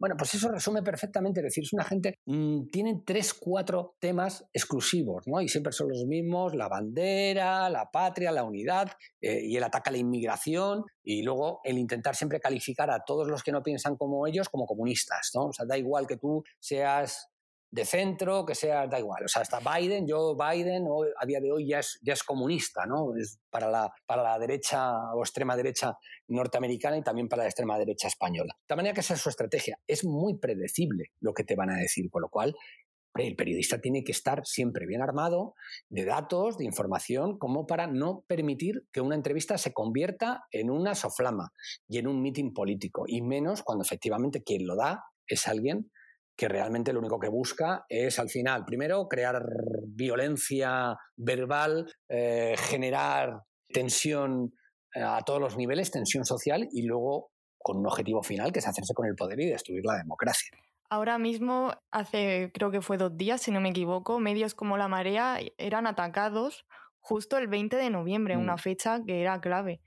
Bueno, pues eso resume perfectamente, es decir, es una gente, mmm, tienen tres, cuatro temas exclusivos, ¿no? Y siempre son los mismos, la bandera, la patria, la unidad eh, y el ataque a la inmigración y luego el intentar siempre calificar a todos los que no piensan como ellos como comunistas, ¿no? O sea, da igual que tú seas de centro, que sea, da igual. O sea, hasta Biden, yo Biden a día de hoy ya es, ya es comunista, ¿no? Es para la, para la derecha o extrema derecha norteamericana y también para la extrema derecha española. De manera que esa es su estrategia. Es muy predecible lo que te van a decir, con lo cual el periodista tiene que estar siempre bien armado de datos, de información, como para no permitir que una entrevista se convierta en una soflama y en un mitin político, y menos cuando efectivamente quien lo da es alguien que realmente lo único que busca es al final, primero, crear violencia verbal, eh, generar tensión eh, a todos los niveles, tensión social y luego con un objetivo final que es hacerse con el poder y destruir la democracia. Ahora mismo, hace creo que fue dos días, si no me equivoco, medios como La Marea eran atacados justo el 20 de noviembre, una mm. fecha que era clave.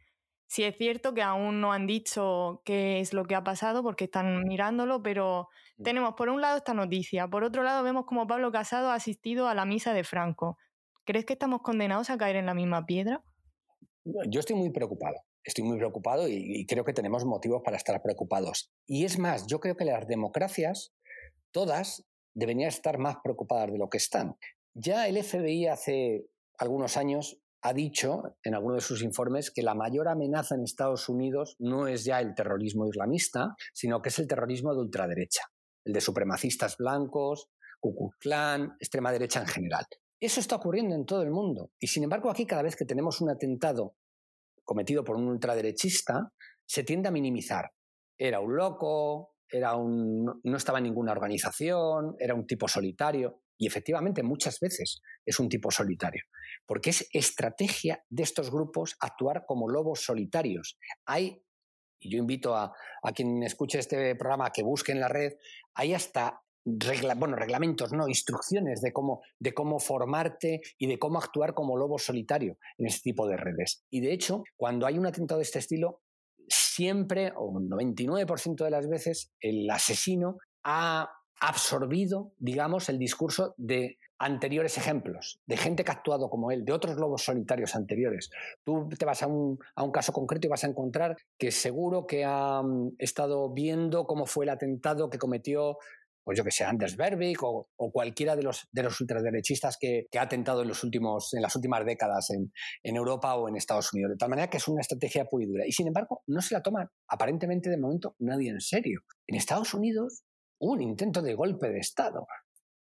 Sí es cierto que aún no han dicho qué es lo que ha pasado porque están mirándolo, pero mm. tenemos por un lado esta noticia, por otro lado vemos como Pablo Casado ha asistido a la misa de Franco. ¿Crees que estamos condenados a caer en la misma piedra? Yo estoy muy preocupado, estoy muy preocupado y, creo que tenemos motivos para estar preocupados. Y es más, yo creo que las democracias, todas, deberían estar más preocupadas de lo que están. Ya el FBI hace algunos años ha dicho en alguno de sus informes que la mayor amenaza en Estados Unidos no es ya el terrorismo islamista, sino que es el terrorismo de ultraderecha, el de supremacistas blancos, Ku Klan, extrema derecha en general. Eso está ocurriendo en todo el mundo. Y sin embargo, aquí cada vez que tenemos un atentado cometido por un ultraderechista, se tiende a minimizar. Era un loco, era un, no estaba en ninguna organización, era un tipo solitario. Y efectivamente muchas veces es un tipo solitario, porque es estrategia de estos grupos actuar como lobos solitarios. Hay, y yo invito a, quien escuche este programa a que busque en la red, hay hasta bueno, reglamentos, no, instrucciones de cómo, de cómo formarte y de cómo actuar como lobo solitario en este tipo de redes. Y de hecho, cuando hay un atentado de este estilo, siempre, o un 99% de las veces, el asesino ha absorbido, digamos, el discurso de anteriores ejemplos, de gente que ha actuado como él, de otros lobos solitarios anteriores. Tú te vas a un, caso concreto y vas a encontrar que seguro que ha mm, estado viendo cómo fue el atentado que cometió pues yo que sé, Anders Berbig o, cualquiera de los, de los ultraderechistas que, ha atentado en, los últimos, en las últimas décadas en, Europa o en Estados Unidos. De tal manera que es una estrategia pura y dura. Y sin embargo, no se la toma aparentemente de momento nadie en serio. En Estados Unidos un intento de golpe de Estado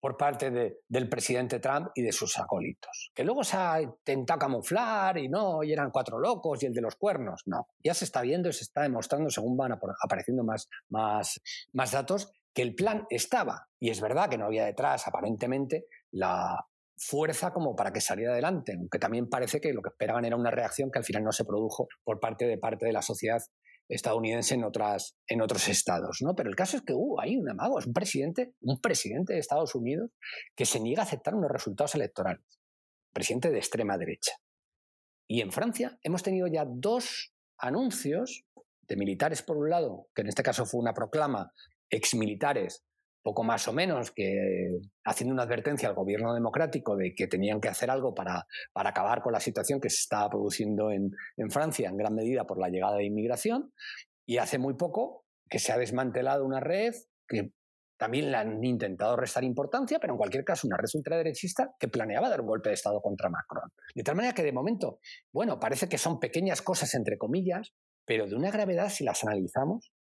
por parte del presidente Trump y de sus acólitos. Que luego se ha intentado camuflar y no, y eran cuatro locos y el de los cuernos. No, ya se está viendo y se está demostrando, según van apareciendo más, más, más datos, que el plan estaba. Y es verdad que no había detrás, aparentemente, la fuerza como para que saliera adelante, aunque también parece que lo que esperaban era una reacción que al final no se produjo por parte de parte de la sociedad estadounidense en, otras, en otros estados. ¿no? Pero el caso es que uh, hay un amago, es un presidente, un presidente de Estados Unidos que se niega a aceptar unos resultados electorales. Presidente de extrema derecha. Y en Francia hemos tenido ya dos anuncios de militares, por un lado, que en este caso fue una proclama exmilitares poco más o menos que haciendo una advertencia al gobierno democrático de que tenían que hacer algo para, para acabar con la situación que se estaba produciendo en, en, Francia en gran medida por la llegada de inmigración. Y hace muy poco que se ha desmantelado una red que también le han intentado restar importancia, pero en cualquier caso una red ultraderechista que planeaba dar un golpe de Estado contra Macron. De tal manera que de momento, bueno, parece que son pequeñas cosas entre comillas, pero de una gravedad, si las analizamos,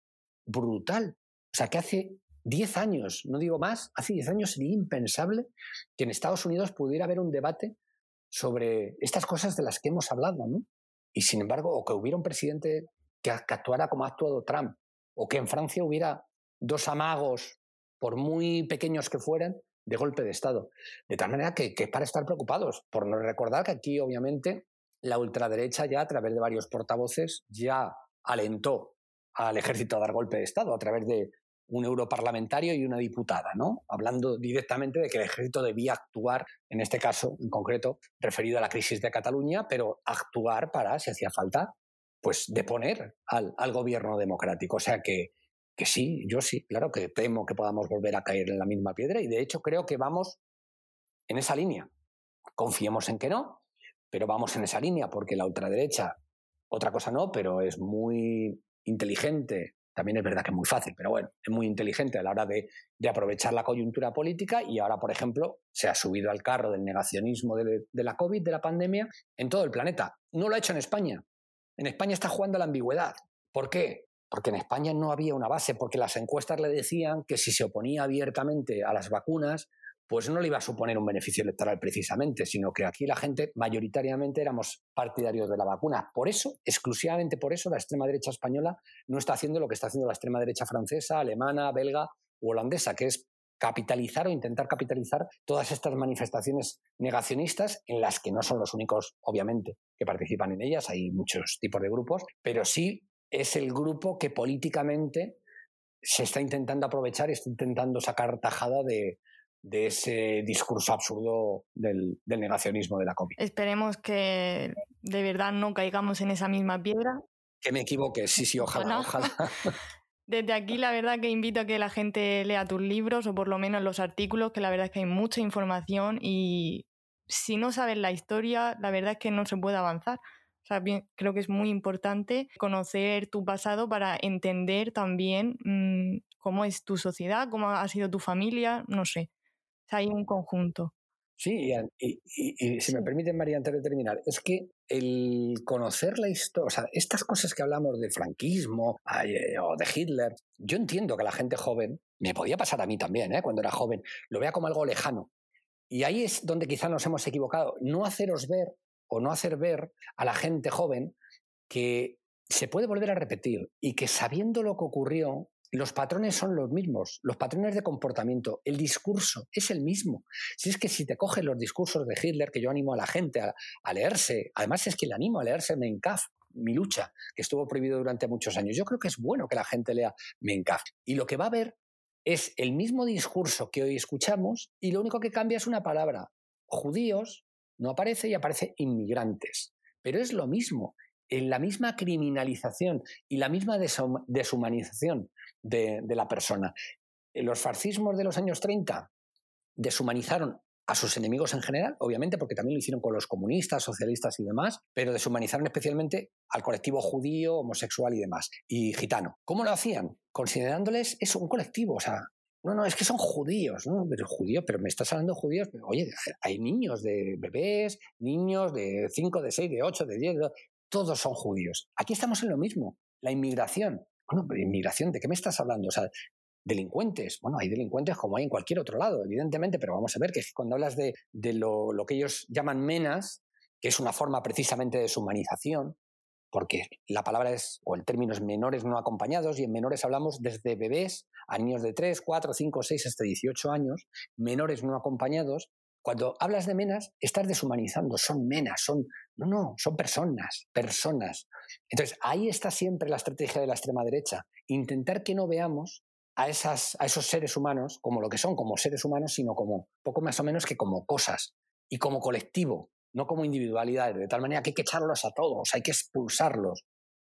brutal. O sea, que hace 10 años, no digo más, hace 10 años sería impensable que en Estados Unidos pudiera haber un debate sobre estas cosas de las que hemos hablado, ¿no? Y sin embargo, o que hubiera un presidente que, actuara como ha actuado Trump, o que en Francia hubiera dos amagos, por muy pequeños que fueran, de golpe de Estado. De tal manera que, que para estar preocupados, por no recordar que aquí, obviamente, la ultraderecha ya a través de varios portavoces ya alentó al ejército a dar golpe de Estado a través de un europarlamentario y una diputada, ¿no? Hablando directamente de que el ejército debía actuar, en este caso en concreto, referido a la crisis de Cataluña, pero actuar para, si hacía falta, pues deponer al, al gobierno democrático. O sea que, que sí, yo sí, claro que temo que podamos volver a caer en la misma piedra y de hecho creo que vamos en esa línea. Confiemos en que no, pero vamos en esa línea porque la ultraderecha, otra cosa no, pero es muy inteligente también es verdad que es muy fácil, pero bueno, es muy inteligente a la hora de, aprovechar la coyuntura política y ahora, por ejemplo, se ha subido al carro del negacionismo de, de, la COVID, de la pandemia, en todo el planeta. No lo ha hecho en España. En España está jugando a la ambigüedad. ¿Por qué? Porque en España no había una base, porque las encuestas le decían que si se oponía abiertamente a las vacunas, pues no le iba a suponer un beneficio electoral precisamente, sino que aquí la gente mayoritariamente éramos partidarios de la vacuna. Por eso, exclusivamente por eso, la extrema derecha española no está haciendo lo que está haciendo la extrema derecha francesa, alemana, belga u holandesa, que es capitalizar o intentar capitalizar todas estas manifestaciones negacionistas en las que no son los únicos, obviamente, que participan en ellas, hay muchos tipos de grupos, pero sí es el grupo que políticamente se está intentando aprovechar y está intentando sacar tajada de, de ese discurso absurdo del, negacionismo de la COVID. Esperemos que de verdad no caigamos en esa misma piedra. Que me equivoque, sí, sí, ojalá, ojalá. Desde aquí la verdad que invito a que la gente lea tus libros o por lo menos los artículos, que la verdad es que hay mucha información y si no sabes la historia, la verdad es que no se puede avanzar. O sea, creo que es muy importante conocer tu pasado para entender también mm, cómo es tu sociedad, cómo ha sido tu familia, no sé hay un conjunto. Sí, y, si me permite, María, antes de terminar, es que el conocer la historia, o sea, estas cosas que hablamos de franquismo eh, o de Hitler, yo entiendo que la gente joven, me podía pasar a mí también, ¿eh? cuando era joven, lo vea como algo lejano. Y ahí es donde quizá nos hemos equivocado, no haceros ver o no hacer ver a la gente joven que se puede volver a repetir y que sabiendo lo que ocurrió, los patrones son los mismos, los patrones de comportamiento, el discurso es el mismo. Si es que si te coges los discursos de Hitler, que yo animo a la gente a, leerse, además es que le animo a leerse Menkaf, mi lucha, que estuvo prohibido durante muchos años. Yo creo que es bueno que la gente lea Menkaf. Y lo que va a ver es el mismo discurso que hoy escuchamos y lo único que cambia es una palabra. Judíos no aparece y aparece inmigrantes. Pero es lo mismo en la misma criminalización y la misma deshumanización de, la persona. Los fascismos de los años 30 deshumanizaron a sus enemigos en general, obviamente, porque también lo hicieron con los comunistas, socialistas y demás, pero deshumanizaron especialmente al colectivo judío, homosexual y demás, y gitano. ¿Cómo lo hacían? Considerándoles eso, un colectivo, o sea, no, no, es que son judíos, ¿no? Pero judíos, pero me estás hablando de judíos. Oye, hay niños de bebés, niños de 5, de 6, de 8, de 10, todos son judíos. Aquí estamos en lo mismo, la inmigración. Bueno, pero inmigración, ¿de qué me estás hablando? O sea, delincuentes. Bueno, hay delincuentes como hay en cualquier otro lado, evidentemente, pero vamos a ver que cuando hablas de, lo, que ellos llaman menas, que es una forma precisamente de deshumanización, porque la palabra es, o el término es menores no acompañados, y en menores hablamos desde bebés a niños de 3, 4, 5, 6 hasta 18 años, menores no acompañados. Cuando hablas de menas, estás deshumanizando, son menas, son, no, no, son personas, personas. Entonces, ahí está siempre la estrategia de la extrema derecha, intentar que no veamos a, esas, a esos seres humanos como lo que son, como seres humanos, sino como poco más o menos que como cosas y como colectivo, no como individualidades, de tal manera que hay que echarlos a todos, hay que expulsarlos,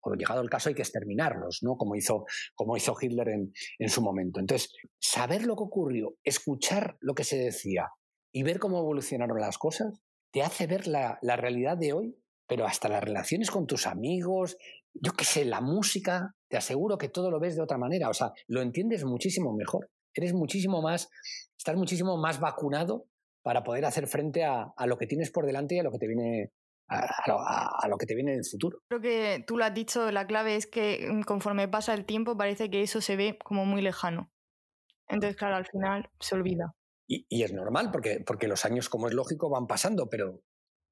o llegado el caso hay que exterminarlos, ¿no? como, hizo, como hizo Hitler en, en su momento. Entonces, saber lo que ocurrió, escuchar lo que se decía y ver cómo evolucionaron las cosas, te hace ver la, la realidad de hoy, pero hasta las relaciones con tus amigos, yo qué sé, la música, te aseguro que todo lo ves de otra manera, o sea, lo entiendes muchísimo mejor, eres muchísimo más, estás muchísimo más vacunado para poder hacer frente a, lo que tienes por delante y a lo que te viene a, lo que te viene en el futuro. Creo que tú lo has dicho, la clave es que mm, conforme pasa el tiempo parece que eso se ve como muy lejano. Entonces, claro, al final se olvida. Y, es normal, porque, porque los años, como es lógico, van pasando, pero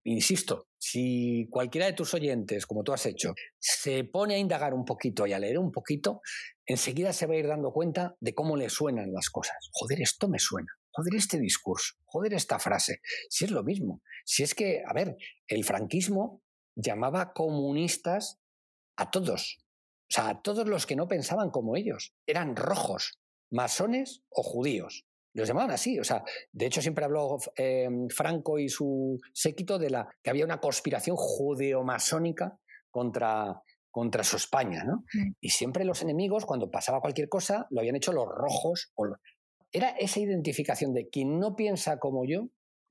Insisto, si cualquiera de tus oyentes, como tú has hecho, se pone a indagar un poquito y a leer un poquito, enseguida se va a ir dando cuenta de cómo le suenan las cosas. Joder, esto me suena. Joder, este discurso. Joder, esta frase. Si es lo mismo. Si es que, a ver, el franquismo llamaba comunistas a todos. O sea, a todos los que no pensaban como ellos. Eran rojos, masones o judíos los llamaban así. O sea, de hecho siempre habló eh, Franco y su séquito de la que había una conspiración judeo-masónica contra, contra su España, ¿no? Mm. Y siempre los enemigos, cuando pasaba cualquier cosa, lo habían hecho los rojos. Era esa identificación de quien no piensa como yo,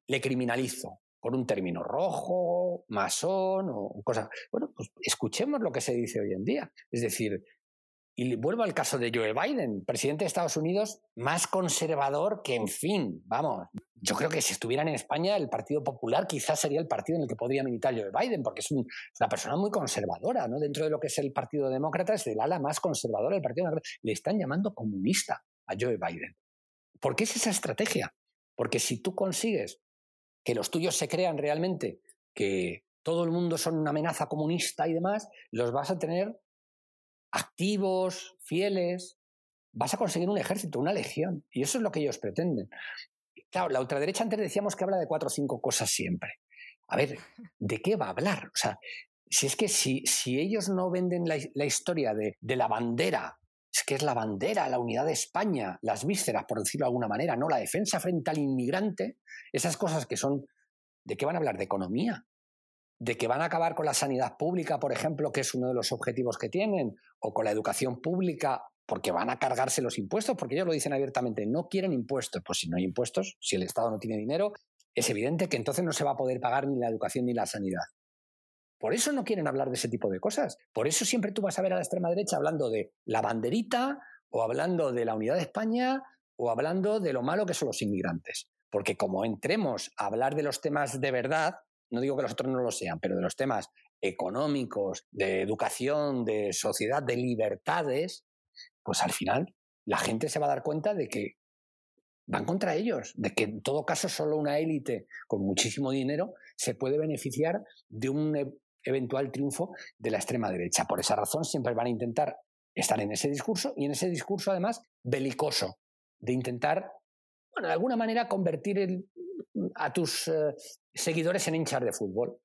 le criminalizo por un término rojo, masón o cosa. Bueno, pues escuchemos lo que se dice hoy en día. Es decir, y vuelvo al caso de Joe Biden, presidente de Estados Unidos, más conservador que, en fin, vamos, yo creo que si estuvieran en España, el Partido Popular quizás sería el partido en el que podría militar Joe Biden, porque es, una persona muy conservadora, ¿no? Dentro de lo que es el Partido Demócrata, es el ala más conservadora del Partido Demócrata. Le están llamando comunista a Joe Biden. ¿Por qué es esa estrategia? Porque si tú consigues que los tuyos se crean realmente que todo el mundo son una amenaza comunista y demás, los vas a tener activos, fieles, vas a conseguir un ejército, una legión. Y eso es lo que ellos pretenden. Claro, la ultraderecha antes decíamos que habla de cuatro o cinco cosas siempre. A ver, ¿de qué va a hablar? O sea, si es que si, si ellos no venden la, historia de, de, la bandera, es que es la bandera, la unidad de España, las vísceras, por decirlo de alguna manera, no la defensa frente al inmigrante, esas cosas que son, ¿de qué van a hablar? De economía, de que van a acabar con la sanidad pública, por ejemplo, que es uno de los objetivos que tienen, o con la educación pública, porque van a cargarse los impuestos, porque ellos lo dicen abiertamente, no quieren impuestos. Pues si no hay impuestos, si el Estado no tiene dinero, es evidente que entonces no se va a poder pagar ni la educación ni la sanidad. Por eso no quieren hablar de ese tipo de cosas. Por eso siempre tú vas a ver a la extrema derecha hablando de la banderita, o hablando de la unidad de España, o hablando de lo malo que son los inmigrantes. Porque como entremos a hablar de los temas de verdad, no digo que los otros no lo sean, pero de los temas económicos, de educación, de sociedad, de libertades, pues al final la gente se va a dar cuenta de que van contra ellos, de que en todo caso solo una élite con muchísimo dinero se puede beneficiar de un e-, eventual triunfo de la extrema derecha. Por esa razón siempre van a intentar estar en ese discurso y en ese discurso además belicoso, de intentar, bueno, de alguna manera convertir a tus eh, seguidores en hinchas de fútbol.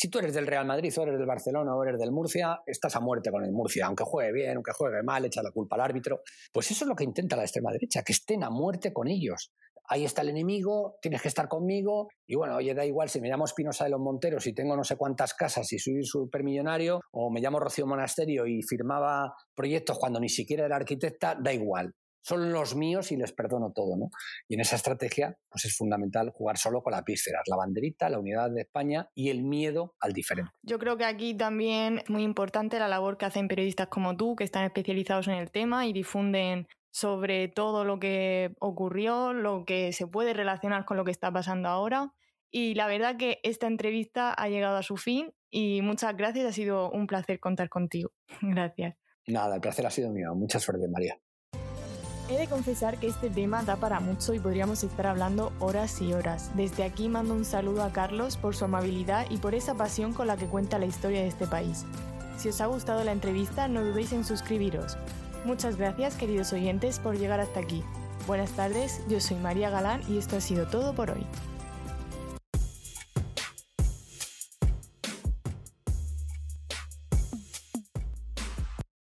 Si tú eres del Real Madrid o eres del Barcelona o eres del Murcia, estás a muerte con el Murcia, aunque juegue bien, aunque juegue mal, echa la culpa al árbitro. Pues eso es lo que intenta la extrema derecha, que estén a muerte con ellos. ahí está el enemigo, tienes que estar conmigo. Y bueno, oye, da igual si me llamo Espinosa de los Monteros y tengo no sé cuántas casas y soy supermillonario, o me llamo Rocío Monasterio y firmaba proyectos cuando ni siquiera era arquitecta, da igual son los míos y les perdono todo, ¿no? Y en esa estrategia, pues es fundamental jugar solo con las vísceras, la banderita, la unidad de España y el miedo al diferente. Yo creo que aquí también es muy importante la labor que hacen periodistas como tú, que están especializados en el tema y difunden sobre todo lo que ocurrió, lo que se puede relacionar con lo que está pasando ahora. Y la verdad que esta entrevista ha llegado a su fin y muchas gracias, ha sido un placer contar contigo. Gracias. Nada, el placer ha sido mío. Mucha suerte, María. He de confesar que este tema da para mucho y podríamos estar hablando horas y horas. Desde aquí mando un saludo a Carlos por su amabilidad y por esa pasión con la que cuenta la historia de este país. Si os ha gustado la entrevista, no dudéis en suscribiros. Muchas gracias, queridos oyentes, por llegar hasta aquí. Buenas tardes, yo soy María Galán y esto ha sido todo por hoy.